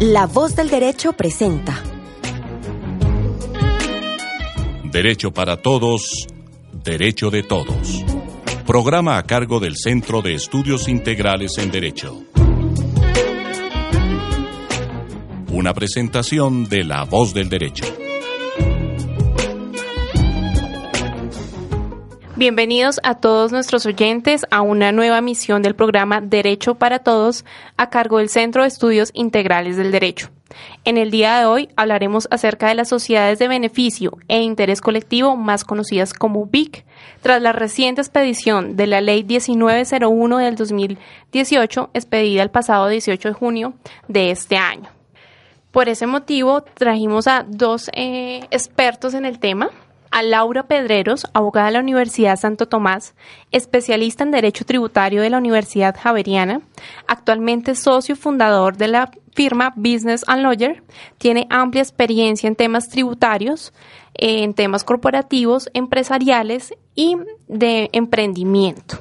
La voz del derecho presenta. Derecho para todos, derecho de todos. Programa a cargo del Centro de Estudios Integrales en Derecho. Una presentación de La voz del derecho. Bienvenidos a todos nuestros oyentes a una nueva misión del programa Derecho para Todos a cargo del Centro de Estudios Integrales del Derecho. En el día de hoy hablaremos acerca de las sociedades de beneficio e interés colectivo más conocidas como BIC, tras la reciente expedición de la Ley 1901 del 2018, expedida el pasado 18 de junio de este año. Por ese motivo, trajimos a dos eh, expertos en el tema, a Laura Pedreros, abogada de la Universidad Santo Tomás, especialista en Derecho Tributario de la Universidad Javeriana, actualmente socio fundador de la firma Business and Lawyer, tiene amplia experiencia en temas tributarios, en temas corporativos, empresariales y de emprendimiento.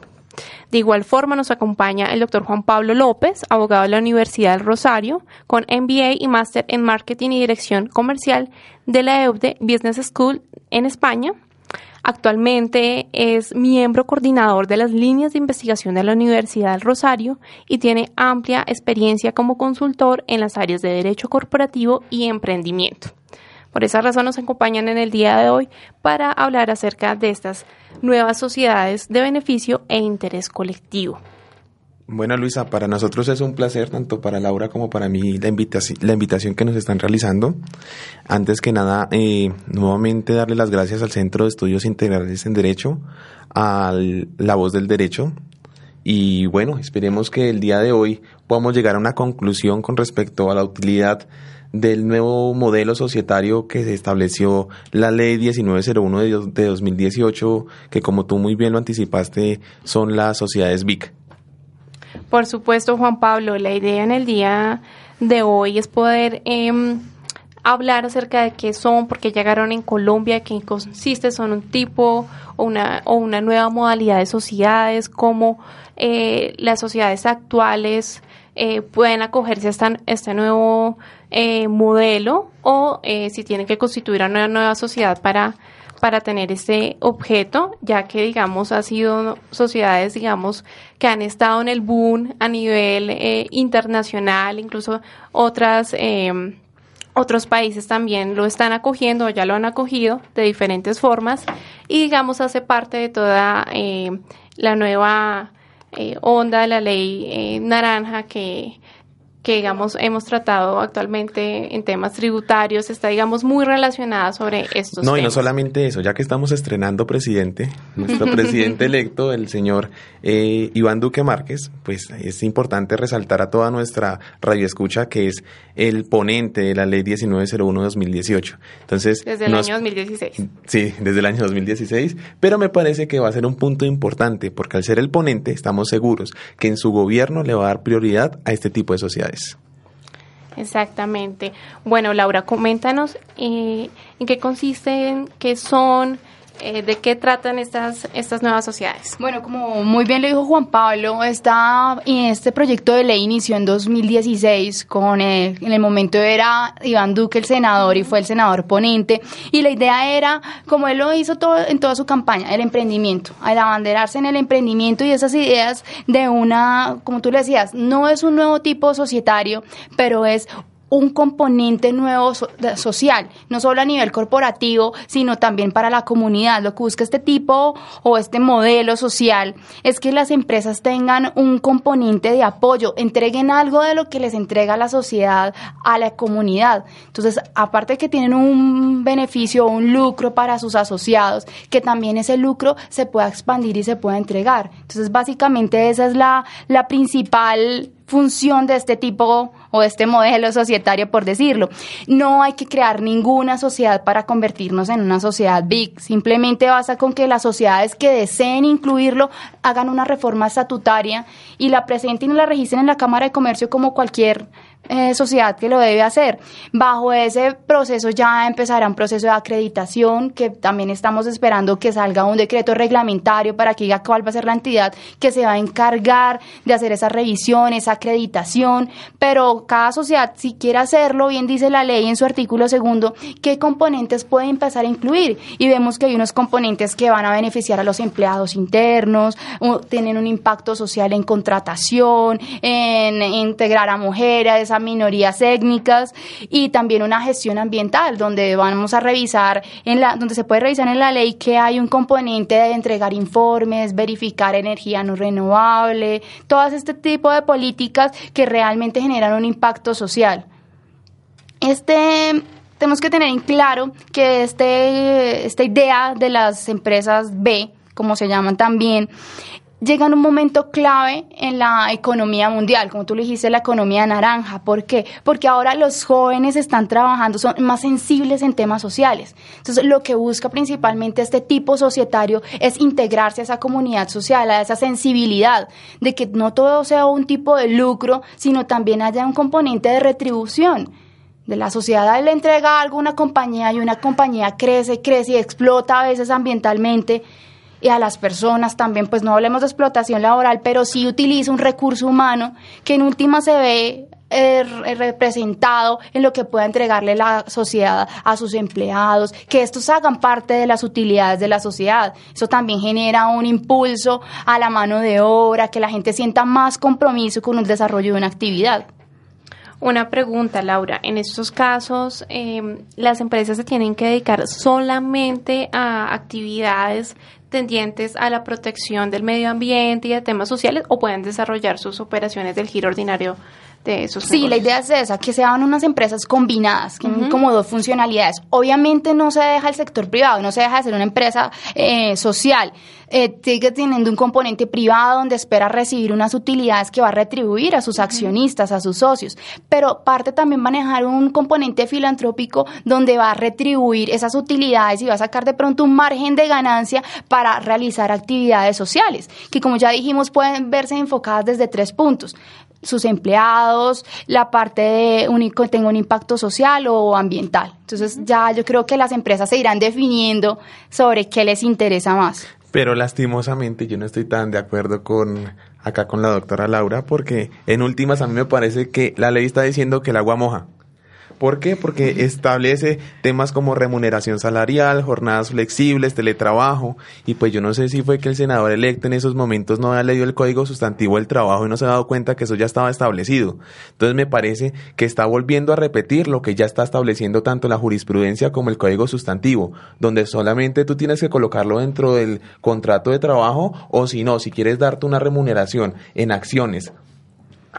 De igual forma nos acompaña el doctor Juan Pablo López, abogado de la Universidad del Rosario, con MBA y máster en Marketing y Dirección Comercial de la EUDE Business School en España. Actualmente es miembro coordinador de las líneas de investigación de la Universidad del Rosario y tiene amplia experiencia como consultor en las áreas de derecho corporativo y emprendimiento. Por esa razón nos acompañan en el día de hoy para hablar acerca de estas nuevas sociedades de beneficio e interés colectivo. Bueno, Luisa, para nosotros es un placer, tanto para Laura como para mí, la, invitación, que nos están realizando. Antes que nada, eh, nuevamente darle las gracias al Centro de Estudios Integrales en Derecho, a La Voz del Derecho. Y bueno, esperemos que el día de hoy podamos llegar a una conclusión con respecto a la utilidad del nuevo modelo societario que se estableció la ley 1901 de, de 2018, que como tú muy bien lo anticipaste, son las sociedades BIC. Por supuesto, Juan Pablo, la idea en el día de hoy es poder em, hablar acerca de qué son, por qué llegaron en Colombia, qué consiste, son un tipo o una, o una nueva modalidad de sociedades, cómo eh, las sociedades actuales eh, pueden acogerse a este nuevo eh, modelo o si tienen que constituir una nueva sociedad para para tener este objeto, ya que, digamos, ha sido sociedades, digamos, que han estado en el boom a nivel eh, internacional, incluso otras, eh, otros países también lo están acogiendo o ya lo han acogido de diferentes formas y, digamos, hace parte de toda eh, la nueva onda de la ley naranja que que digamos hemos tratado actualmente en temas tributarios está digamos muy relacionada sobre estos no y no solamente eso ya que estamos estrenando presidente nuestro presidente electo el señor eh, Iván Duque Márquez pues es importante resaltar a toda nuestra radioescucha que es el ponente de la ley 1901 2018 entonces desde el año 2016 sí desde el año 2016 pero me parece que va a ser un punto importante porque al ser el ponente estamos seguros que en su gobierno le va a dar prioridad a este tipo de sociedades Exactamente. Bueno, Laura, coméntanos eh, en qué consisten, qué son, eh, ¿De qué tratan estas, estas nuevas sociedades? Bueno, como muy bien le dijo Juan Pablo, está, este proyecto de ley inició en 2016, con en el momento era Iván Duque el senador y fue el senador ponente, y la idea era, como él lo hizo todo, en toda su campaña, el emprendimiento, al abanderarse en el emprendimiento y esas ideas de una, como tú le decías, no es un nuevo tipo societario, pero es un componente nuevo social, no solo a nivel corporativo, sino también para la comunidad. Lo que busca este tipo o este modelo social es que las empresas tengan un componente de apoyo, entreguen algo de lo que les entrega la sociedad a la comunidad. Entonces, aparte de que tienen un beneficio o un lucro para sus asociados, que también ese lucro se pueda expandir y se pueda entregar. Entonces, básicamente esa es la, la principal función de este tipo o de este modelo societario, por decirlo. No hay que crear ninguna sociedad para convertirnos en una sociedad big. Simplemente basta con que las sociedades que deseen incluirlo hagan una reforma estatutaria y la presenten y la registren en la Cámara de Comercio como cualquier eh, sociedad que lo debe hacer. Bajo ese proceso ya empezará un proceso de acreditación que también estamos esperando que salga un decreto reglamentario para que diga cuál va a ser la entidad que se va a encargar de hacer esa revisión, esa acreditación, pero cada sociedad si quiere hacerlo, bien dice la ley en su artículo segundo, qué componentes puede empezar a incluir y vemos que hay unos componentes que van a beneficiar a los empleados internos, tienen un impacto social en contratación, en integrar a mujeres, minorías étnicas y también una gestión ambiental donde vamos a revisar en la donde se puede revisar en la ley que hay un componente de entregar informes, verificar energía no renovable, todas este tipo de políticas que realmente generan un impacto social. Este tenemos que tener en claro que este, esta idea de las empresas B, como se llaman también, llega en un momento clave en la economía mundial, como tú le dijiste, la economía naranja. ¿Por qué? Porque ahora los jóvenes están trabajando, son más sensibles en temas sociales. Entonces, lo que busca principalmente este tipo societario es integrarse a esa comunidad social, a esa sensibilidad, de que no todo sea un tipo de lucro, sino también haya un componente de retribución de la sociedad le entrega algo a una compañía y una compañía crece, crece y explota a veces ambientalmente y a las personas también, pues no hablemos de explotación laboral, pero sí utiliza un recurso humano que en última se ve eh, representado en lo que pueda entregarle la sociedad a sus empleados, que estos hagan parte de las utilidades de la sociedad. Eso también genera un impulso a la mano de obra, que la gente sienta más compromiso con el desarrollo de una actividad. Una pregunta, Laura. En estos casos, eh, ¿las empresas se tienen que dedicar solamente a actividades tendientes a la protección del medio ambiente y a temas sociales o pueden desarrollar sus operaciones del giro ordinario de esos Sí, la idea es esa, que sean unas empresas combinadas, que tienen como dos funcionalidades. Obviamente no se deja el sector privado, no se deja de ser una empresa eh, social, eh, sigue teniendo un componente privado donde espera recibir unas utilidades que va a retribuir a sus accionistas, a sus socios, pero parte también manejar un componente filantrópico donde va a retribuir esas utilidades y va a sacar de pronto un margen de ganancia para realizar actividades sociales, que como ya dijimos pueden verse enfocadas desde tres puntos sus empleados, la parte de un, tenga un impacto social o ambiental. Entonces ya yo creo que las empresas se irán definiendo sobre qué les interesa más. Pero lastimosamente yo no estoy tan de acuerdo con acá con la doctora Laura porque en últimas a mí me parece que la ley está diciendo que el agua moja. ¿Por qué? Porque establece temas como remuneración salarial, jornadas flexibles, teletrabajo, y pues yo no sé si fue que el senador electo en esos momentos no había leído el código sustantivo del trabajo y no se ha dado cuenta que eso ya estaba establecido. Entonces me parece que está volviendo a repetir lo que ya está estableciendo tanto la jurisprudencia como el código sustantivo, donde solamente tú tienes que colocarlo dentro del contrato de trabajo o si no, si quieres darte una remuneración en acciones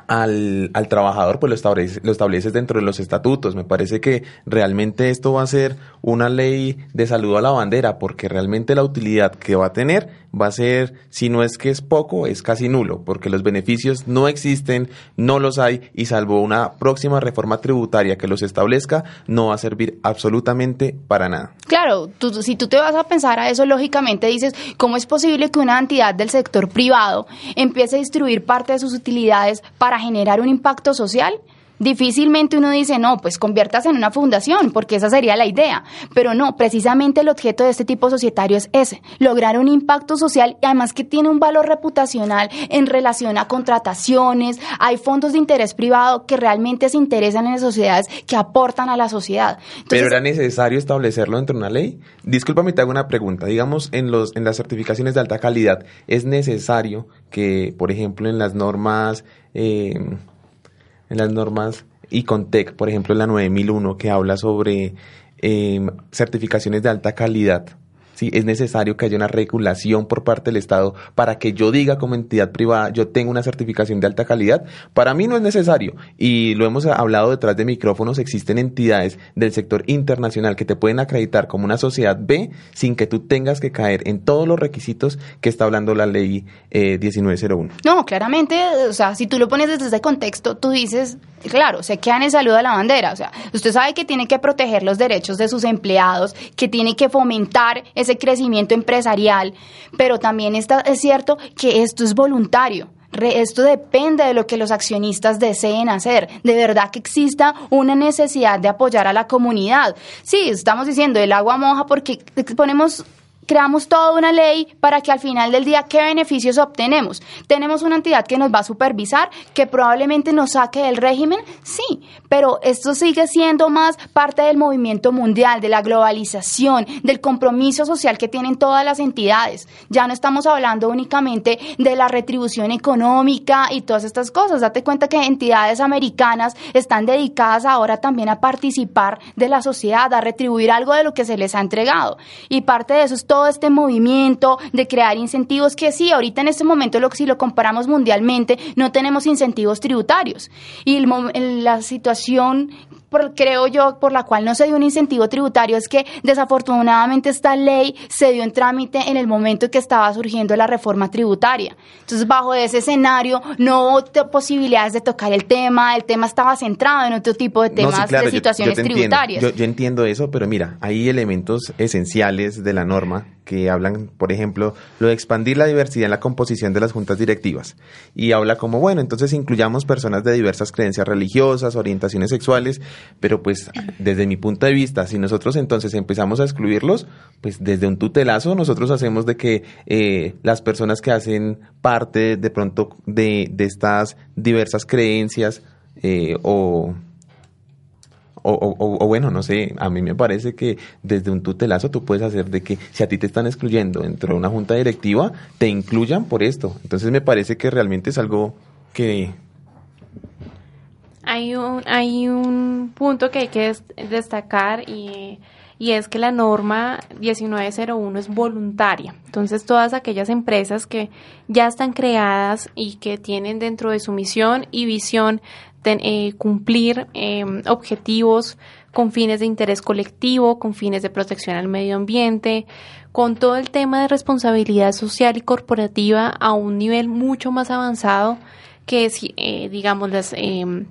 al, al trabajador, pues lo, establece, lo estableces dentro de los estatutos. Me parece que realmente esto va a ser una ley de saludo a la bandera, porque realmente la utilidad que va a tener va a ser, si no es que es poco, es casi nulo, porque los beneficios no existen, no los hay, y salvo una próxima reforma tributaria que los establezca, no va a servir absolutamente para nada. Claro, si tú te vas a pensar a eso, lógicamente dices, ¿cómo es posible que una entidad del sector privado empiece a distribuir parte de sus utilidades para generar un impacto social? Difícilmente uno dice, no, pues conviértase en una fundación, porque esa sería la idea. Pero no, precisamente el objeto de este tipo societario es ese, lograr un impacto social y además que tiene un valor reputacional en relación a contrataciones, hay fondos de interés privado que realmente se interesan en las sociedades que aportan a la sociedad. Pero era necesario establecerlo dentro de una ley. Discúlpame, te hago una pregunta. Digamos, en, los, en las certificaciones de alta calidad, ¿es necesario que, por ejemplo, en las normas... Eh, en las normas ICONTEC, por ejemplo, la 9001, que habla sobre em, certificaciones de alta calidad. ¿Sí? Es necesario que haya una regulación por parte del Estado para que yo diga como entidad privada, yo tengo una certificación de alta calidad. Para mí no es necesario. Y lo hemos hablado detrás de micrófonos, existen entidades del sector internacional que te pueden acreditar como una sociedad B sin que tú tengas que caer en todos los requisitos que está hablando la ley 1901. Eh, no, claramente, o sea, si tú lo pones desde ese contexto, tú dices, claro, se queda en el saludo a la bandera. O sea, usted sabe que tiene que proteger los derechos de sus empleados, que tiene que fomentar crecimiento empresarial, pero también está, es cierto que esto es voluntario esto depende de lo que los accionistas deseen hacer. De verdad que exista una necesidad de apoyar a la comunidad. Sí, estamos diciendo el agua moja porque ponemos creamos toda una ley para que al final del día, ¿qué beneficios obtenemos? ¿Tenemos una entidad que nos va a supervisar, que probablemente nos saque del régimen? Sí, pero esto sigue siendo más parte del movimiento mundial, de la globalización, del compromiso social que tienen todas las entidades. Ya no estamos hablando únicamente de la retribución económica y todas estas cosas. Date cuenta que entidades americanas están dedicadas ahora también a participar de la sociedad, a retribuir algo de lo que se les ha entregado. Y parte de eso es todo todo este movimiento de crear incentivos que sí, ahorita en este momento, lo, si lo comparamos mundialmente, no tenemos incentivos tributarios. Y la situación creo yo, por la cual no se dio un incentivo tributario es que desafortunadamente esta ley se dio en trámite en el momento en que estaba surgiendo la reforma tributaria. Entonces, bajo ese escenario, no hubo posibilidades de tocar el tema, el tema estaba centrado en otro tipo de temas de situaciones tributarias. yo entiendo eso, pero mira, hay elementos esenciales de la norma que hablan, por ejemplo, lo de expandir la diversidad en la composición de las juntas directivas. Y habla como, bueno, entonces incluyamos personas de diversas creencias religiosas, orientaciones sexuales, pero pues desde mi punto de vista, si nosotros entonces empezamos a excluirlos, pues desde un tutelazo nosotros hacemos de que eh, las personas que hacen parte de pronto de, de estas diversas creencias eh, o o, bueno, no sé, a mí me parece que desde un tutelazo tú puedes hacer de que si a ti te están excluyendo dentro de una junta directiva, te incluyan por esto. Entonces me parece que realmente es algo que... Hay un, hay un punto que hay que destacar y, y es que la norma 1901 es voluntaria. Entonces todas aquellas empresas que ya están creadas y que tienen dentro de su misión y visión eh, cumplir em, objetivos con fines de interés colectivo, con fines de protección al medio ambiente, con todo el tema de responsabilidad social y corporativa a un nivel mucho más avanzado que, eh, digamos, las em,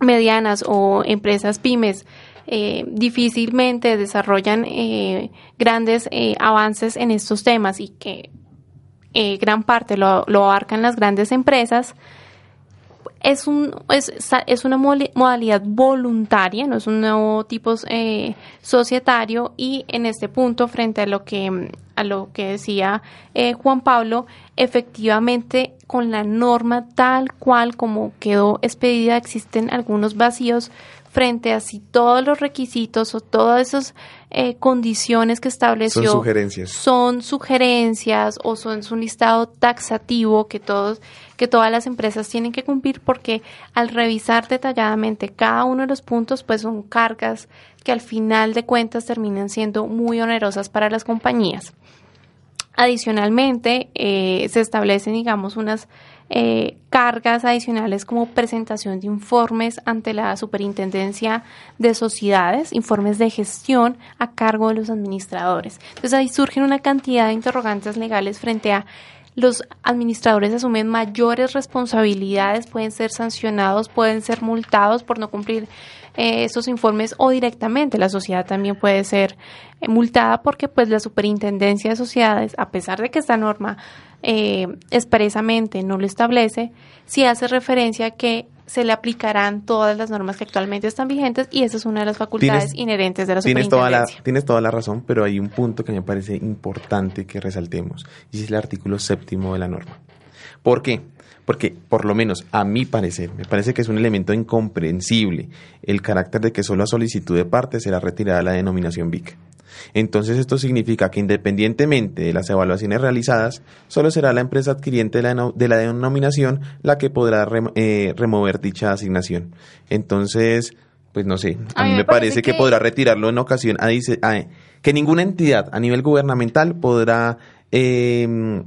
medianas o empresas pymes eh, difícilmente desarrollan grandes avances en estos temas y que gran parte lo, lo abarcan las grandes empresas, es, un, es, es una modalidad voluntaria, no es un nuevo tipo eh, societario. Y en este punto, frente a lo que, a lo que decía eh, Juan Pablo, efectivamente con la norma tal cual como quedó expedida existen algunos vacíos frente a si todos los requisitos o todas esas eh, condiciones que estableció son sugerencias. son sugerencias o son un listado taxativo que todos que todas las empresas tienen que cumplir porque al revisar detalladamente cada uno de los puntos pues son cargas que al final de cuentas terminan siendo muy onerosas para las compañías. Adicionalmente, eh, se establecen, digamos, unas eh, cargas adicionales como presentación de informes ante la Superintendencia de Sociedades, informes de gestión a cargo de los administradores. Entonces ahí surgen una cantidad de interrogantes legales frente a los administradores asumen mayores responsabilidades, pueden ser sancionados, pueden ser multados por no cumplir eh, esos informes o directamente la sociedad también puede ser eh, multada porque pues la superintendencia de sociedades, a pesar de que esta norma eh, expresamente no lo establece, sí hace referencia a que se le aplicarán todas las normas que actualmente están vigentes y esa es una de las facultades inherentes de la tienes toda la, tienes toda la razón, pero hay un punto que me parece importante que resaltemos y es el artículo séptimo de la norma. ¿Por qué? Porque, por lo menos a mi parecer, me parece que es un elemento incomprensible el carácter de que solo a solicitud de parte será retirada la denominación BIC. Entonces esto significa que independientemente de las evaluaciones realizadas, solo será la empresa adquiriente de la, denominación la que podrá eh, remover dicha asignación. Entonces, pues no sé, a, mí me, parece, que... podrá retirarlo en ocasión, a, que ninguna entidad a nivel gubernamental podrá em,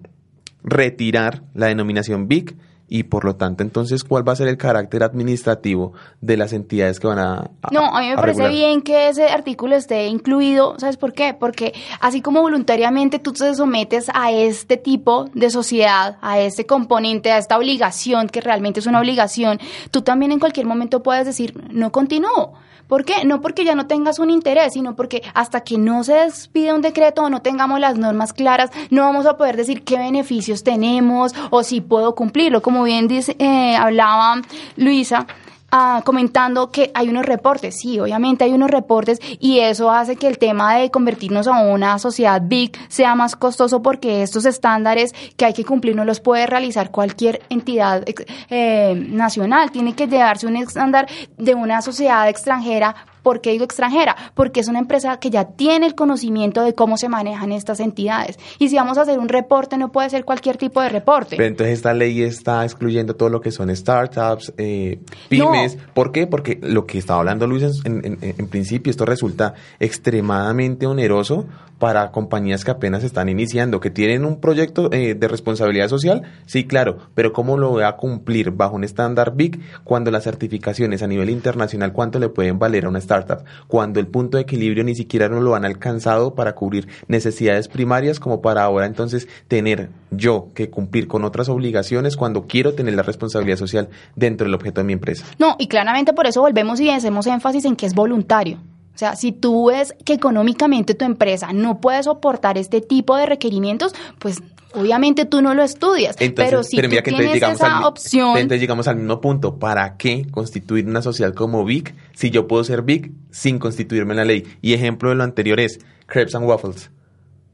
retirar la denominación BIC y por lo tanto entonces cuál va a ser el carácter administrativo de las entidades que van a... no, a mí me parece bien que ese artículo esté incluido, ¿sabes por qué? Porque así como voluntariamente tú te sometes a este tipo de sociedad, a este componente, a esta obligación, que realmente es una obligación, tú también en cualquier momento puedes decir, no continúo ¿Por qué? No porque ya no tengas un interés, sino porque hasta que no se despide un decreto o no tengamos las normas claras, no vamos a poder decir qué beneficios tenemos o si puedo cumplirlo. Como como bien dice, eh, hablaba Luisa, Ah, comentando que hay unos reportes. Sí, obviamente hay unos reportes y eso hace que el tema de convertirnos a una sociedad big sea más costoso porque estos estándares que hay que cumplir no los puede realizar cualquier entidad eh, nacional. Tiene que llevarse un estándar de una sociedad extranjera ¿Por qué digo extranjera? Porque es una empresa que ya tiene el conocimiento de cómo se manejan estas entidades. Y si vamos a hacer un reporte, no puede ser cualquier tipo de reporte. Pero entonces esta ley está excluyendo todo lo que son startups, eh, pymes. ¿Por qué? Porque lo que estaba hablando Luis en, en principio, esto resulta extremadamente oneroso para compañías que apenas están iniciando, que tienen un proyecto eh, de responsabilidad social, sí, claro, pero ¿cómo lo voy a cumplir bajo un estándar BIC cuando las certificaciones a nivel internacional, cuánto le pueden valer a una startup? Cuando el punto de equilibrio ni siquiera no lo han alcanzado para cubrir necesidades primarias como para ahora entonces tener yo que cumplir con otras obligaciones cuando quiero tener la responsabilidad social dentro del objeto de mi empresa. No, y claramente por eso volvemos y hacemos énfasis en que es voluntario. O sea, si tú ves que económicamente tu empresa no puede soportar este tipo de requerimientos, pues obviamente tú no lo estudias. pero si tú tienes esa opción... Entonces llegamos al mismo punto. ¿Para qué constituir una sociedad como VIC si yo puedo ser VIC sin constituirme en la ley? Y ejemplo de lo anterior es Crepes and Waffles.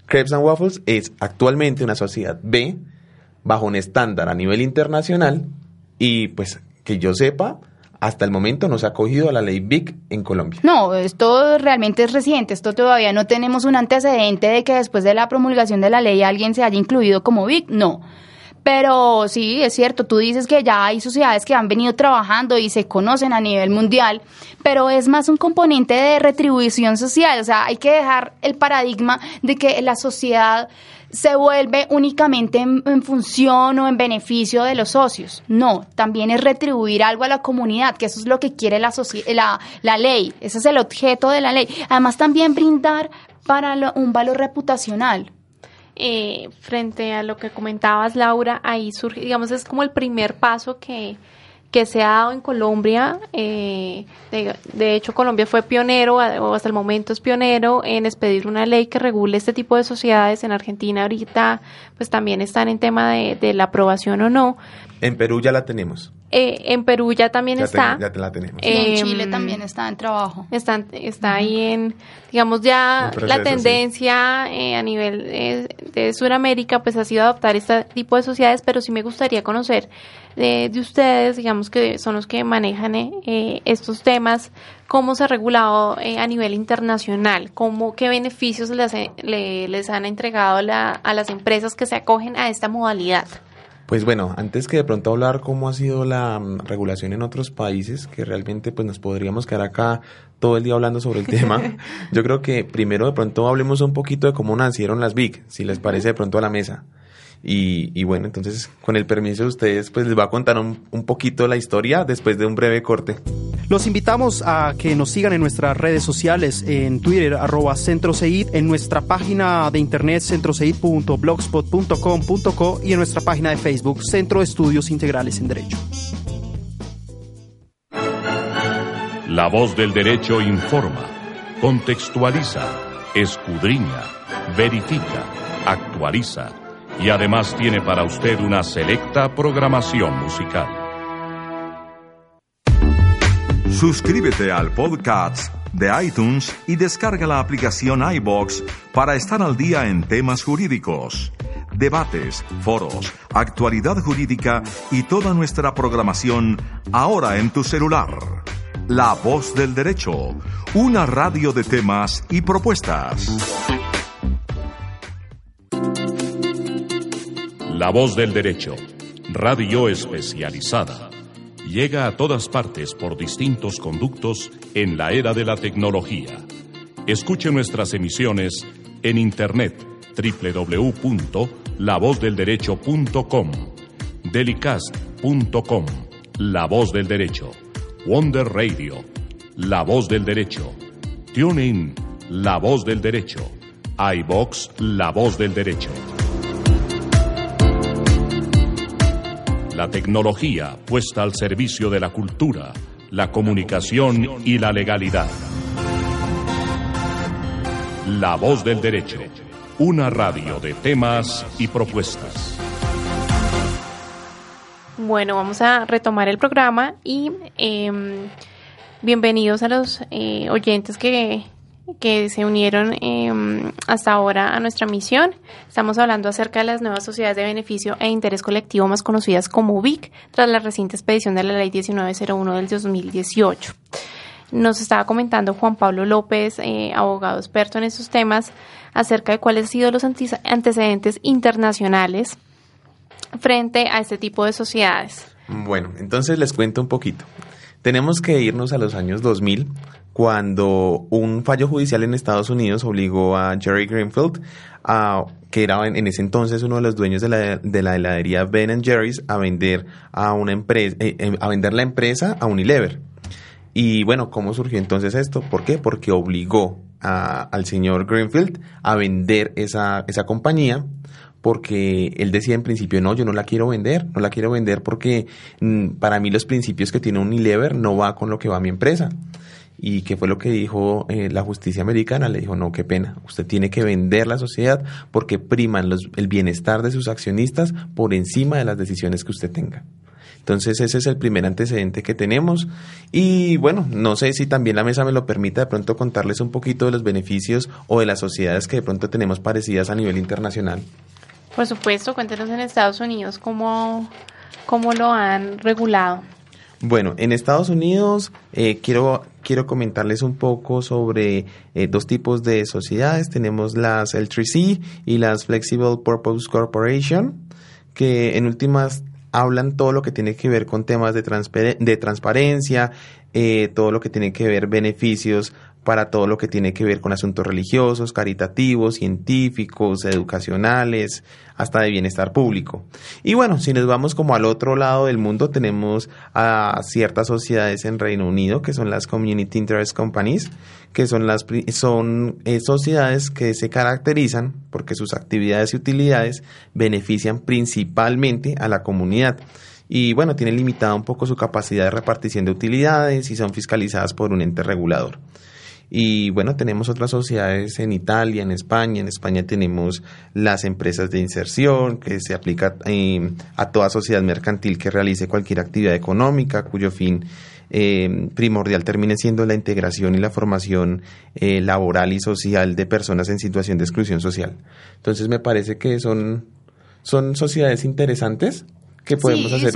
Crepes and Waffles es actualmente una sociedad B bajo un estándar a nivel internacional y pues que yo sepa hasta el momento no se ha acogido a la ley BIC en Colombia. No, esto realmente es reciente, esto todavía no tenemos un antecedente de que después de la promulgación de la ley alguien se haya incluido como BIC, no. Pero sí, es cierto, tú dices que ya hay sociedades que han venido trabajando y se conocen a nivel mundial, pero es más un componente de retribución social, o sea, hay que dejar el paradigma de que la sociedad se vuelve únicamente en, función o en beneficio de los socios. No, también es retribuir algo a la comunidad, que eso es lo que quiere la, la, la ley, ese es el objeto de la ley. Además también brindar para un valor reputacional. Eh, frente a lo que comentabas, Laura, ahí surge, digamos, es como el primer paso que, que se ha dado en Colombia. Eh, de, hecho, Colombia fue pionero, o hasta el momento es pionero, en expedir una ley que regule este tipo de sociedades. En Argentina ahorita, pues también están en tema de, de la aprobación o no. En Perú ya la tenemos. Eh, en Perú ya también está. ya te la tenemos. en Chile también está en trabajo. Está, está ahí en, digamos, ya la tendencia eh, a nivel eh, de Sudamérica, pues ha sido adoptar este tipo de sociedades, pero sí me gustaría conocer de ustedes, digamos, que son los que manejan estos temas, cómo se ha regulado a nivel internacional, cómo, qué beneficios les, les han entregado a las empresas que se acogen a esta modalidad. Pues bueno, antes que de pronto hablar cómo ha sido la mm, regulación en otros países, que realmente pues nos podríamos quedar acá todo el día hablando sobre el tema, yo creo que primero de pronto hablemos un poquito de cómo nacieron las BIC, si les parece de pronto a la mesa. Y, bueno, entonces con el permiso de ustedes, pues les voy a contar un, un poquito la historia después de un breve corte. Los invitamos a que nos sigan en nuestras redes sociales, en Twitter, arroba CentroSeid, en nuestra página de internet centroseid.blogspot.com.co y en nuestra página de Facebook, Centro Estudios Integrales en Derecho. La voz del derecho informa, contextualiza, escudriña, verifica, actualiza y además tiene para usted una selecta programación musical. Suscríbete al podcast de iTunes y descarga la aplicación iBox para estar al día en temas jurídicos, debates, foros, actualidad jurídica y toda nuestra programación ahora en tu celular. La voz del derecho, una radio de temas y propuestas. La voz del derecho, radio especializada, llega a todas partes por distintos conductos en la era de la tecnología. Escuche nuestras emisiones en internet www.lavozdelderecho.com, delicast.com, La Voz del Derecho, Wonder Radio, La Voz del Derecho, TuneIn, La Voz del Derecho, iBox, La Voz del Derecho. La tecnología puesta al servicio de la cultura, la comunicación y la legalidad. La voz del derecho, una radio de temas y propuestas. Bueno, vamos a retomar el programa y em, bienvenidos a los eh, oyentes que, que se unieron em, hasta ahora a nuestra misión. Estamos hablando acerca de las nuevas sociedades de beneficio e interés colectivo más conocidas como BIC, tras la reciente expedición de la Ley 1901 del 2018. Nos estaba comentando Juan Pablo López, eh, abogado experto en estos temas, acerca de cuáles han sido los antecedentes internacionales frente a este tipo de sociedades. Bueno, entonces les cuento un poquito. Tenemos que irnos a los años 2000, cuando un fallo judicial en Estados Unidos obligó a Jerry Greenfield, a, que era en, ese entonces uno de los dueños de la, de la heladería Ben Jerry's, a vender a una empresa, eh, eh, a vender la empresa a Unilever. Y bueno, ¿cómo surgió entonces esto? ¿Por qué? Porque obligó al señor Greenfield a vender esa, esa compañía porque él decía en principio, no, yo no la quiero vender, no la quiero vender porque mm, para mí los principios que tiene Unilever no va con lo que va a mi empresa. ¿Y qué fue lo que dijo eh, la justicia americana? Le dijo, no, qué pena, usted tiene que vender la sociedad porque priman los, el bienestar de sus accionistas por encima de las decisiones que usted tenga. Entonces ese es el primer antecedente que tenemos. Y bueno, no sé si también la mesa me lo permita de pronto contarles un poquito de los beneficios o de las sociedades que de pronto tenemos parecidas a nivel internacional. Por supuesto, cuéntenos en Estados Unidos cómo, cómo lo han regulado. Bueno, en Estados Unidos eh, quiero, quiero comentarles un poco sobre eh, dos tipos de sociedades. Tenemos las L3C y las Flexible Purpose Corporation, que en últimas hablan todo lo que tiene que ver con temas de, transparencia, eh, todo lo que tiene que ver beneficios para todo lo que tiene que ver con asuntos religiosos, caritativos, científicos, educacionales, hasta de bienestar público. Y bueno, si nos vamos como al otro lado del mundo, tenemos a ciertas sociedades en Reino Unido, que son las Community Interest Companies, que son, las, son eh, sociedades que se caracterizan porque sus actividades y utilidades benefician principalmente a la comunidad y bueno, tienen limitada un poco su capacidad de repartición de utilidades y son fiscalizadas por un ente regulador. Y bueno, tenemos otras sociedades en Italia, en España. En España tenemos las empresas de inserción, que se aplica eh, a toda sociedad mercantil que realice cualquier actividad económica, cuyo fin eh, primordial termine siendo la integración y la formación eh, laboral y social de personas en situación de exclusión social. Entonces me parece que son, son sociedades interesantes que podemos hacer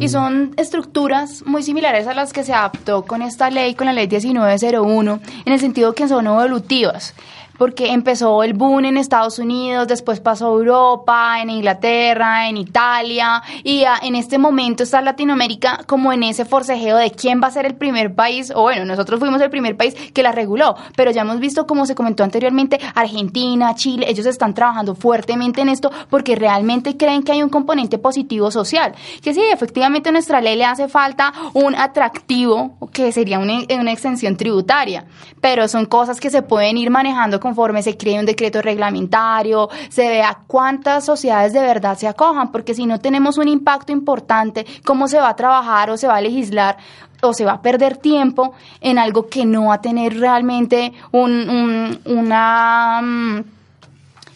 y son estructuras muy similares a las que se adaptó con esta ley, con la ley 1901, en el sentido que son evolutivas porque empezó el boom en Estados Unidos, después pasó a Europa, en Inglaterra, en Italia, y en este momento está Latinoamérica como en ese forcejeo de quién va a ser el primer país, o bueno, nosotros fuimos el primer país que la reguló, pero ya hemos visto, como se comentó anteriormente, Argentina, Chile, ellos están trabajando fuertemente en esto porque realmente creen que hay un componente positivo social, que sí, efectivamente a nuestra ley le hace falta un atractivo, que sería una, una extensión tributaria, pero son cosas que se pueden ir manejando conforme se cree un decreto reglamentario, se vea cuántas sociedades de verdad se acojan, porque si no tenemos un impacto importante, cómo se va a trabajar o se va a legislar o se va a perder tiempo en algo que no va a tener realmente un, una... Mm,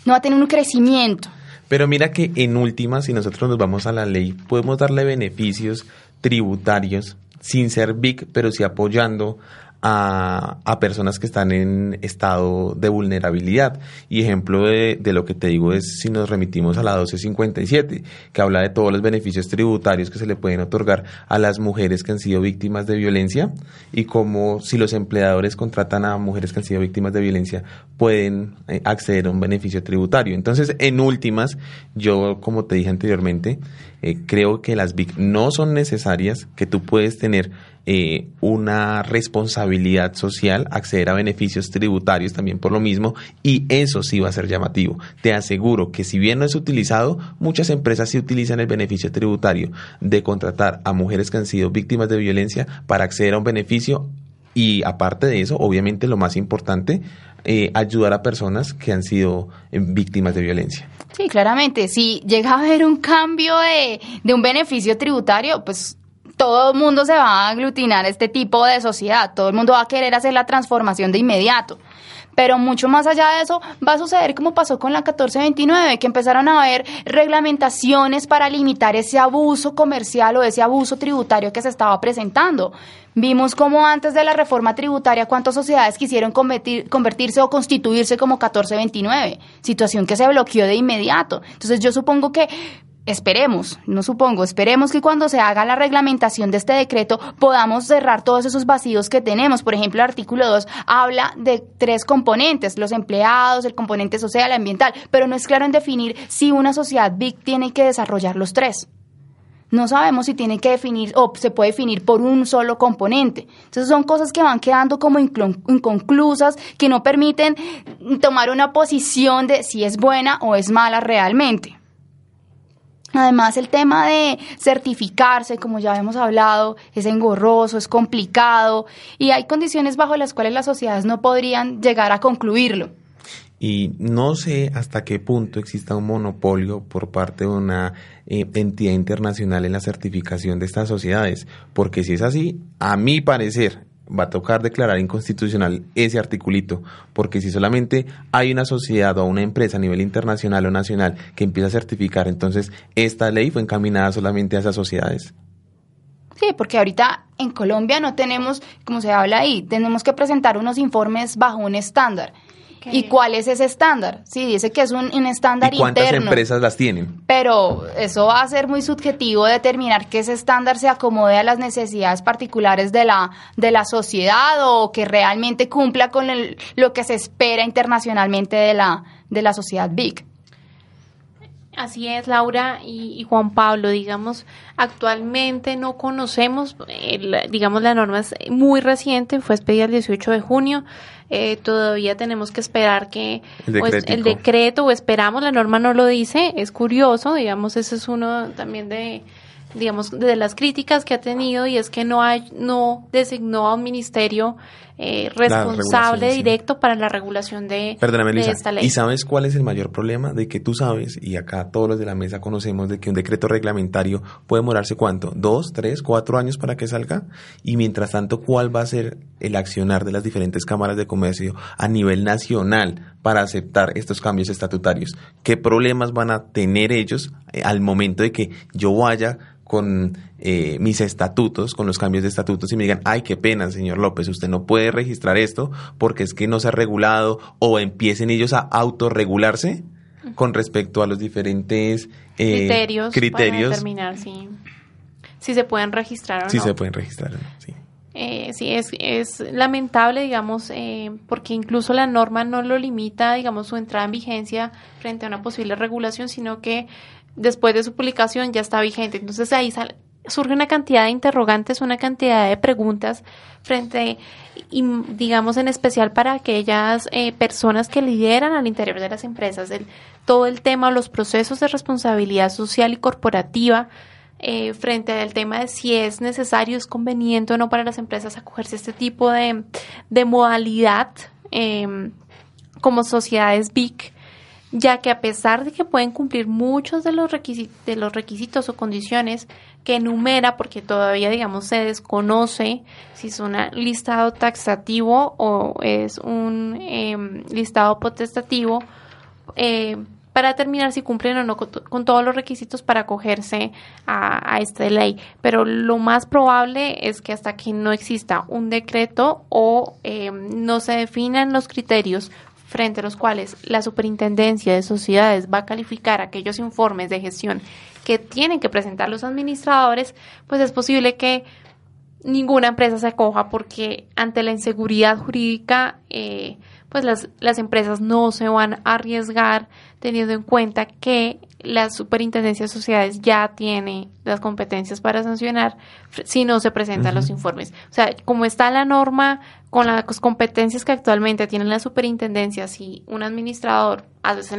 no va a tener un crecimiento. Pero mira que en última, si nosotros nos vamos a la ley, podemos darle beneficios tributarios sin ser big, pero sí apoyando a, personas que están en estado de vulnerabilidad. Y ejemplo de, lo que te digo es si nos remitimos a la 1257, que habla de todos los beneficios tributarios que se le pueden otorgar a las mujeres que han sido víctimas de violencia y cómo si los empleadores contratan a mujeres que han sido víctimas de violencia pueden eh, acceder a un beneficio tributario. Entonces, en últimas, yo, como te dije anteriormente, eh, creo que las BIC no son necesarias, que tú puedes tener eh, una responsabilidad social, acceder a beneficios tributarios también por lo mismo, y eso sí va a ser llamativo. Te aseguro que si bien no es utilizado, muchas empresas sí utilizan el beneficio tributario de contratar a mujeres que han sido víctimas de violencia para acceder a un beneficio y aparte de eso, obviamente lo más importante, eh, ayudar a personas que han sido eh, víctimas de violencia. Sí, claramente. Si llega a haber un cambio de, de un beneficio tributario, pues todo el mundo se va a aglutinar este tipo de sociedad, todo el mundo va a querer hacer la transformación de inmediato. Pero mucho más allá de eso, va a suceder como pasó con la 1429, que empezaron a haber reglamentaciones para limitar ese abuso comercial o ese abuso tributario que se estaba presentando. Vimos cómo antes de la reforma tributaria cuántas sociedades quisieron convertirse o constituirse como 1429, situación que se bloqueó de inmediato. Entonces yo supongo que esperemos, no supongo, esperemos que cuando se haga la reglamentación de este decreto podamos cerrar todos esos vacíos que tenemos. Por ejemplo, el artículo 2 habla de tres componentes, los empleados, el componente social, ambiental, pero no es claro en definir si una sociedad BIC tiene que desarrollar los tres. No sabemos si tiene que definir o se puede definir por un solo componente. Entonces son cosas que van quedando como inconclusas, que no permiten tomar una posición de si es buena o es mala realmente. Además, el tema de certificarse, como ya hemos hablado, es engorroso, es complicado y hay condiciones bajo las cuales las sociedades no podrían llegar a concluirlo. Y no sé hasta qué punto exista un monopolio por parte de una eh, entidad internacional en la certificación de estas sociedades, porque si es así, a mi parecer, va a tocar declarar inconstitucional ese articulito, porque si solamente hay una sociedad o una empresa a nivel internacional o nacional que empieza a certificar, entonces esta ley fue encaminada solamente a esas sociedades. Sí, porque ahorita en Colombia no tenemos, como se habla ahí, tenemos que presentar unos informes bajo un estándar. ¿Y cuál es ese estándar? Sí, dice que es un, estándar ¿Y cuántas empresas las tienen? Pero eso va a ser muy subjetivo determinar que ese estándar se acomode a las necesidades particulares de la, de la sociedad o que realmente cumpla con lo que se espera internacionalmente de la, de la sociedad BIC. Así es, Laura y, Juan Pablo, digamos, actualmente no conocemos, digamos, la norma es muy reciente, fue expedida el 18 de junio, eh, todavía tenemos que esperar que el, pues, el decreto, o esperamos, la norma no lo dice, es curioso, digamos, ese es uno también de, digamos, de las críticas que ha tenido y es que no hay, no designó a un ministerio eh, responsable directo para la regulación de, esta ley. ¿Y sabes cuál es el mayor problema? De que tú sabes, y acá todos los de la mesa conocemos, de que un decreto reglamentario puede demorarse cuánto, dos, tres, cuatro años para que salga, y mientras tanto, ¿cuál va a ser el accionar de las diferentes cámaras de comercio a nivel nacional para aceptar estos cambios estatutarios? ¿Qué problemas van a tener ellos eh, al momento de que yo vaya con eh, mis estatutos, con los cambios de estatutos y me digan, ay, qué pena, señor López, usted no puede registrar esto porque es que no se ha regulado o empiecen ellos a autorregularse con respecto a los diferentes eh, criterios, criterios. Para determinar si, si se pueden registrar o si se pueden registrar, sí. Eh, sí, es, es lamentable, digamos, eh, porque incluso la norma no lo limita, digamos, su entrada en vigencia frente a una posible regulación, sino que después de su publicación ya está vigente. Entonces ahí surge una cantidad de interrogantes, una cantidad de preguntas frente, y digamos en especial para aquellas eh, personas que lideran al interior de las empresas, el, todo el tema, los procesos de responsabilidad social y corporativa, eh, frente al tema de si es necesario, es conveniente o no para las empresas acogerse a este tipo de, de modalidad em, como sociedades BIC ya que a pesar de que pueden cumplir muchos de los, de los requisitos o condiciones que enumera, porque todavía, digamos, se desconoce si es un listado taxativo o es un em, listado potestativo, eh, para determinar si cumplen o no con, todos los requisitos para acogerse a, esta ley. Pero lo más probable es que hasta que no exista un decreto o em, no se definan los criterios frente a los cuales la Superintendencia de Sociedades va a calificar aquellos informes de gestión que tienen que presentar los administradores, pues es posible que ninguna empresa se acoja porque ante la inseguridad jurídica, eh, pues las, las empresas no se van a arriesgar teniendo en cuenta que la Superintendencia de Sociedades ya tiene las competencias para sancionar si no se presentan los informes. O sea, como está la norma con las competencias que actualmente tiene la superintendencia, si un administrador a veces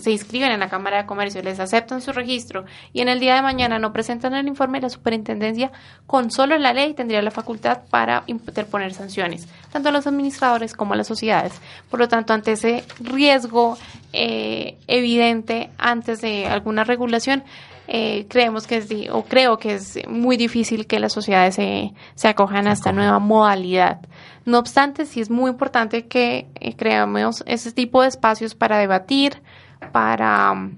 se inscriben en la Cámara de Comercio, les aceptan su registro y en el día de mañana no presentan el informe, la superintendencia con solo la ley tendría la facultad para interponer sanciones, tanto a los administradores como a las sociedades. Por lo tanto, ante ese riesgo eh, evidente antes de alguna regulación, eh, creemos que es, o creo que es muy difícil que las sociedades se, se acojan a esta nueva modalidad. No obstante, sí es muy importante que eh, creamos ese tipo de espacios para debatir, para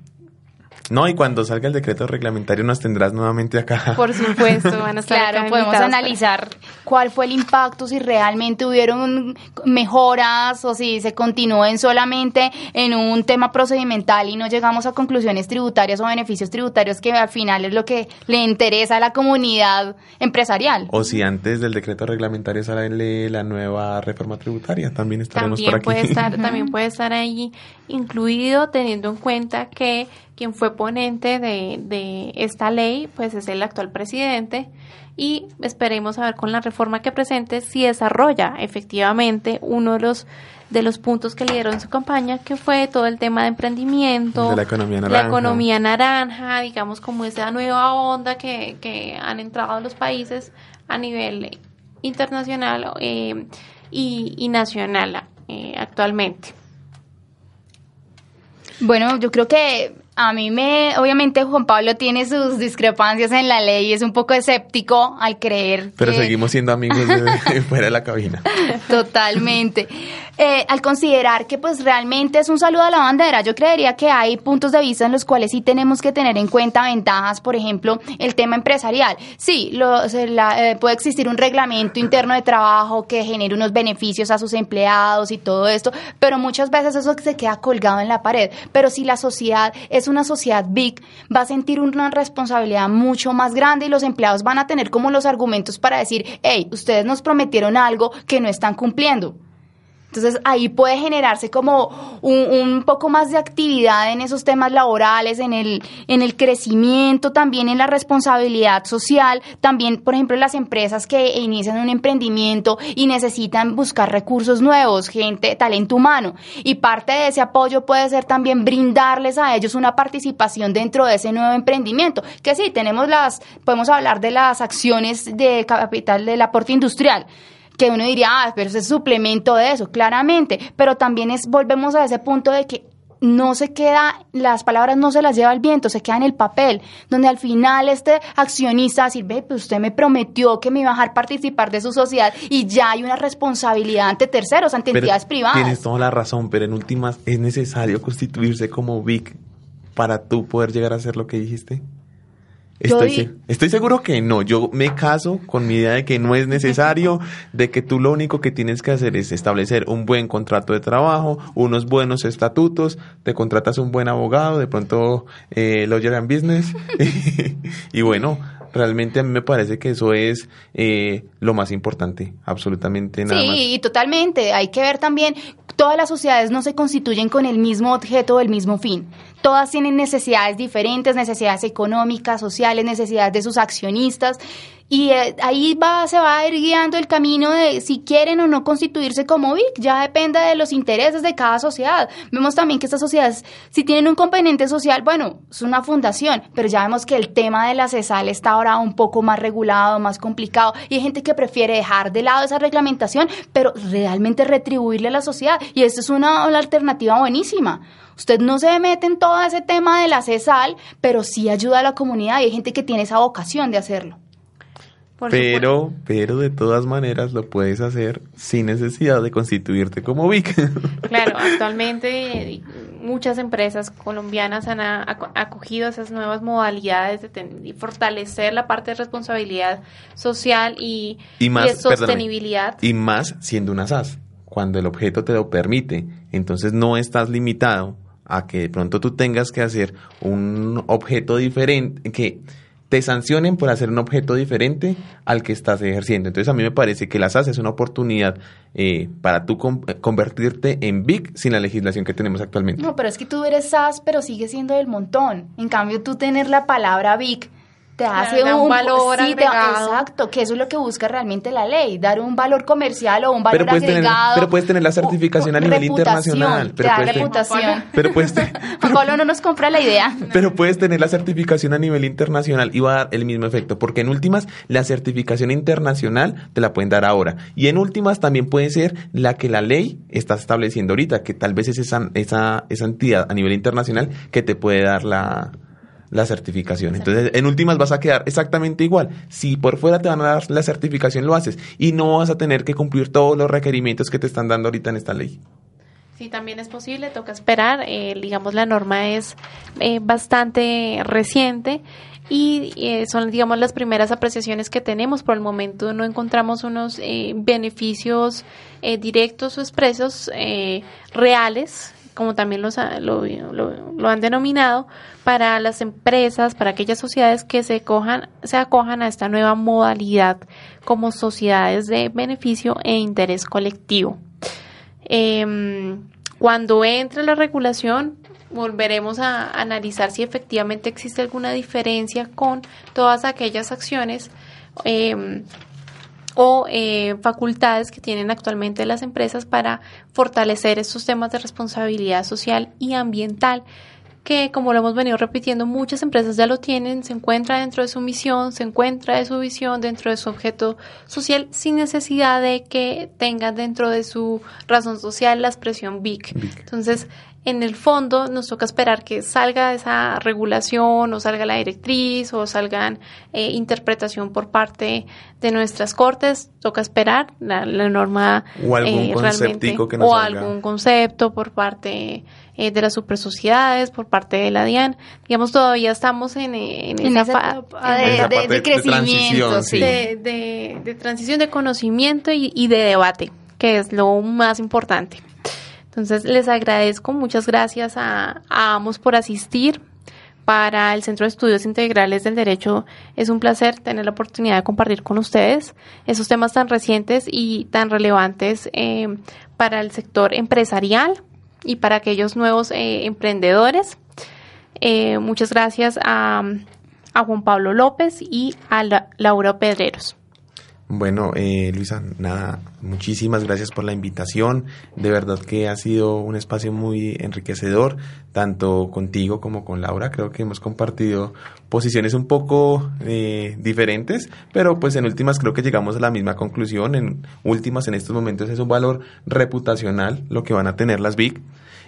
no, y cuando salga el decreto reglamentario nos tendrás nuevamente acá. Por supuesto, van a estar Claro, podemos analizar cuál fue el impacto, si realmente hubieron mejoras o si se continúen solamente en un tema procedimental y no llegamos a conclusiones tributarias o beneficios tributarios que al final es lo que le interesa a la comunidad empresarial. O si antes del decreto reglamentario sale la nueva reforma tributaria, también estaremos por aquí. Puede estar, también puede estar ahí incluido teniendo en cuenta que quien fue ponente de, de esta ley, pues es el actual presidente y esperemos a ver con la reforma que presente si desarrolla efectivamente uno de los de los puntos que lideró en su campaña, que fue todo el tema de emprendimiento, de la economía naranja, la economía naranja digamos como esa nueva onda que, que han entrado los países a nivel internacional eh, y, y, nacional eh, actualmente. Bueno, yo creo que a mí me, obviamente Juan Pablo tiene sus discrepancias en la ley, es un poco escéptico al creer. Pero seguimos siendo amigos de, fuera de la cabina. Totalmente. Eh, al considerar que pues realmente es un saludo a la bandera, yo creería que hay puntos de vista en los cuales sí tenemos que tener en cuenta ventajas, por ejemplo, el tema empresarial. Sí, lo, eh, puede existir un reglamento interno de trabajo que genere unos beneficios a sus empleados y todo esto, pero muchas veces eso se queda colgado en la pared. Pero si la sociedad es una sociedad big, va a sentir una responsabilidad mucho más grande y los empleados van a tener como los argumentos para decir, hey, ustedes nos prometieron algo que no están cumpliendo. Entonces ahí puede generarse como un, poco más de actividad en esos temas laborales, en el, en el crecimiento, también en la responsabilidad social, también, por ejemplo, las empresas que inician un emprendimiento y necesitan buscar recursos nuevos, gente, talento humano. Y parte de ese apoyo puede ser también brindarles a ellos una participación dentro de ese nuevo emprendimiento. Que sí, tenemos las, podemos hablar de las acciones de capital del aporte industrial que uno diría, ah, pero es suplemento de eso, claramente, pero también es, volvemos a ese punto de que no se queda, las palabras no se las lleva el viento, se queda en el papel, donde al final este accionista va a decir, ve, pues usted me prometió que me iba a dejar participar de su sociedad y ya hay una responsabilidad ante terceros, ante entidades privadas. Tienes toda la razón, pero en últimas, ¿es necesario constituirse como VIC para tú poder llegar a hacer lo que dijiste? Estoy, estoy seguro que no. Yo me caso con mi idea de que no es necesario, de que tú lo único que tienes que hacer es establecer un buen contrato de trabajo, unos buenos estatutos, te contratas un buen abogado, de pronto eh, lawyer and business. y bueno, realmente a mí me parece que eso es eh, lo más importante, absolutamente nada sí, más. Sí, totalmente. Hay que ver también, todas las sociedades no se constituyen con el mismo objeto o el mismo fin. Todas tienen necesidades diferentes, necesidades económicas, sociales, necesidades de sus accionistas y eh, ahí va, se va a ir guiando el camino de si quieren o no constituirse como VIC, ya depende de los intereses de cada sociedad. Vemos también que estas sociedades, si tienen un componente social, bueno, es una fundación, pero ya vemos que el tema de la CESAL está ahora un poco más regulado, más complicado, y hay gente que prefiere dejar de lado esa reglamentación, pero realmente retribuirle a la sociedad, y esta es una, una alternativa buenísima. Usted no se mete en todo ese tema de la CESAL, pero sí ayuda a la comunidad y hay gente que tiene esa vocación de hacerlo pero, pero de todas maneras lo puedes hacer sin necesidad de constituirte como VIC. Claro, actualmente muchas empresas colombianas han acogido esas nuevas modalidades de, fortalecer la parte de responsabilidad social y, de sostenibilidad. y más siendo una SAS, cuando el objeto te lo permite. Entonces no estás limitado a que de pronto tú tengas que hacer un objeto diferente, que te sancionen por hacer un objeto diferente al que estás ejerciendo. Entonces a mí me parece que la SAS es una oportunidad eh, para tú eh, convertirte en BIC sin la legislación que tenemos actualmente. No, pero es que tú eres SAS, pero sigue siendo del montón. En cambio, tú tener la palabra BIC te hace un, valor exacto, que eso es lo que busca realmente la ley, dar un valor comercial o un valor pero agregado. Tener, pero puedes tener la certificación a nivel internacional. Pero puedes reputación. pero puedes Pablo no nos compra la idea. Pero puedes tener la certificación a nivel internacional y va a dar el mismo efecto, porque en últimas la certificación internacional te la pueden dar ahora y en últimas también puede ser la que la ley está estableciendo ahorita, que tal vez es esa, esa, esa entidad a nivel internacional que te puede dar la la certificación. Entonces, en últimas vas a quedar exactamente igual. Si por fuera te van a dar la certificación, lo haces y no vas a tener que cumplir todos los requerimientos que te están dando ahorita en esta ley. Sí, también es posible, toca esperar. Eh, digamos, la norma es eh, bastante reciente y eh, son, digamos, las primeras apreciaciones que tenemos. Por el momento no encontramos unos beneficios directos o expresos reales como también los, lo, lo, han denominado, para las empresas, para aquellas sociedades que se, cojan, se acojan a esta nueva modalidad como sociedades de beneficio e interés colectivo. Em, cuando entre la regulación, volveremos a analizar si efectivamente existe alguna diferencia con todas aquellas acciones eh, o eh, facultades que tienen actualmente las empresas para fortalecer estos temas de responsabilidad social y ambiental que como lo hemos venido repitiendo, muchas empresas ya lo tienen, se encuentra dentro de su misión, se encuentra de su visión, dentro de su objeto social, sin necesidad de que tengan dentro de su razón social la expresión BIC. Entonces, en el fondo nos toca esperar que salga esa regulación o salga la directriz o salgan eh, interpretación por parte de nuestras cortes. Toca esperar la, norma o algún eh, realmente o algún concepto por parte eh, de las supersociedades, por parte de la DIAN. Digamos, todavía estamos en, esa, fase de, crecimiento, de, de, transición de conocimiento y, y de debate, que es lo más importante. Entonces, les agradezco, muchas gracias a, ambos por asistir. Para el Centro de Estudios Integrales del Derecho es un placer tener la oportunidad de compartir con ustedes esos temas tan recientes y tan relevantes eh, para el sector empresarial y para aquellos nuevos eh, emprendedores. Eh, muchas gracias a, a, Juan Pablo López y a Laura Pedreros. Bueno, eh, Luisa, nada, muchísimas gracias por la invitación. De verdad que ha sido un espacio muy enriquecedor, tanto contigo como con Laura. Creo que hemos compartido posiciones un poco eh, diferentes, pero pues en últimas creo que llegamos a la misma conclusión. En últimas, en estos momentos es un valor reputacional lo que van a tener las BIC.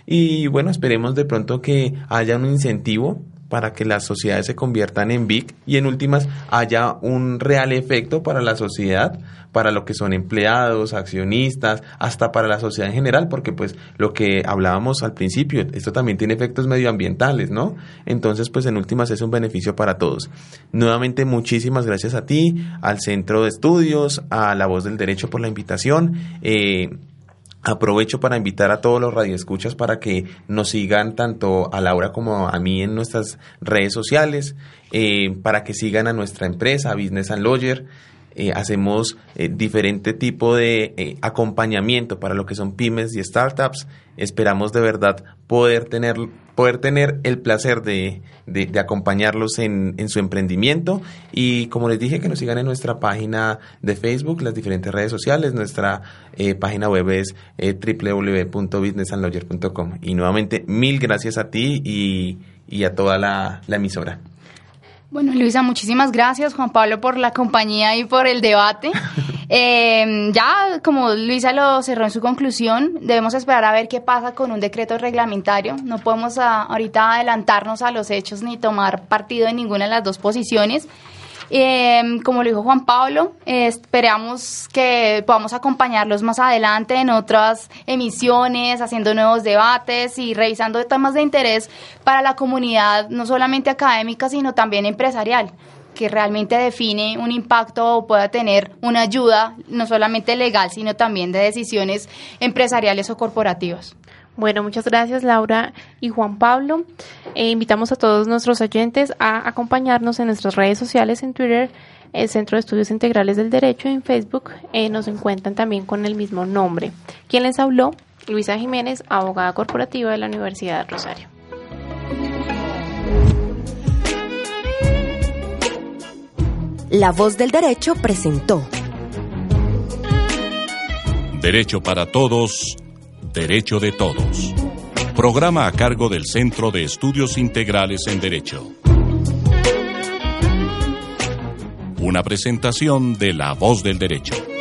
Y bueno, esperemos de pronto que haya un incentivo para que las sociedades se conviertan en BIC y en últimas haya un real efecto para la sociedad, para lo que son empleados, accionistas, hasta para la sociedad en general, porque pues lo que hablábamos al principio, esto también tiene efectos medioambientales, ¿no? Entonces pues en últimas es un beneficio para todos. Nuevamente muchísimas gracias a ti, al Centro de Estudios, a La Voz del Derecho por la invitación. Eh, Aprovecho para invitar a todos los radioescuchas para que nos sigan tanto a Laura como a mí en nuestras redes sociales, eh, para que sigan a nuestra empresa, Business and Lawyer. Eh, hacemos eh, diferente tipo de acompañamiento para lo que son pymes y startups. Esperamos de verdad poder tener poder tener el placer de, de, acompañarlos en, en, su emprendimiento y como les dije que nos sigan en nuestra página de Facebook, las diferentes redes sociales, nuestra eh, página web es eh, www.businessandlawyer.com y nuevamente mil gracias a ti y, y a toda la emisora. Bueno, Luisa, muchísimas gracias, Juan Pablo, por la compañía y por el debate. Eh, ya, como Luisa lo cerró en su conclusión, debemos esperar a ver qué pasa con un decreto reglamentario. No podemos ah, ahorita adelantarnos a los hechos ni tomar partido en ninguna de las dos posiciones. Eh, como lo dijo Juan Pablo, esperamos que podamos acompañarlos más adelante en otras emisiones, haciendo nuevos debates y revisando temas de interés para la comunidad, no solamente académica, sino también empresarial que realmente define un impacto o pueda tener una ayuda, no solamente legal, sino también de decisiones empresariales o corporativas. Bueno, muchas gracias Laura y Juan Pablo. Eh, invitamos a todos nuestros oyentes a acompañarnos en nuestras redes sociales, en Twitter, el Centro de Estudios Integrales del Derecho, en Facebook eh, nos encuentran también con el mismo nombre. ¿Quién les habló? Luisa Jiménez, abogada corporativa de la Universidad de Rosario. La voz del derecho presentó. Derecho para todos Derecho de Todos. Programa a cargo del Centro de Estudios Integrales en Derecho. Una presentación de La Voz del Derecho.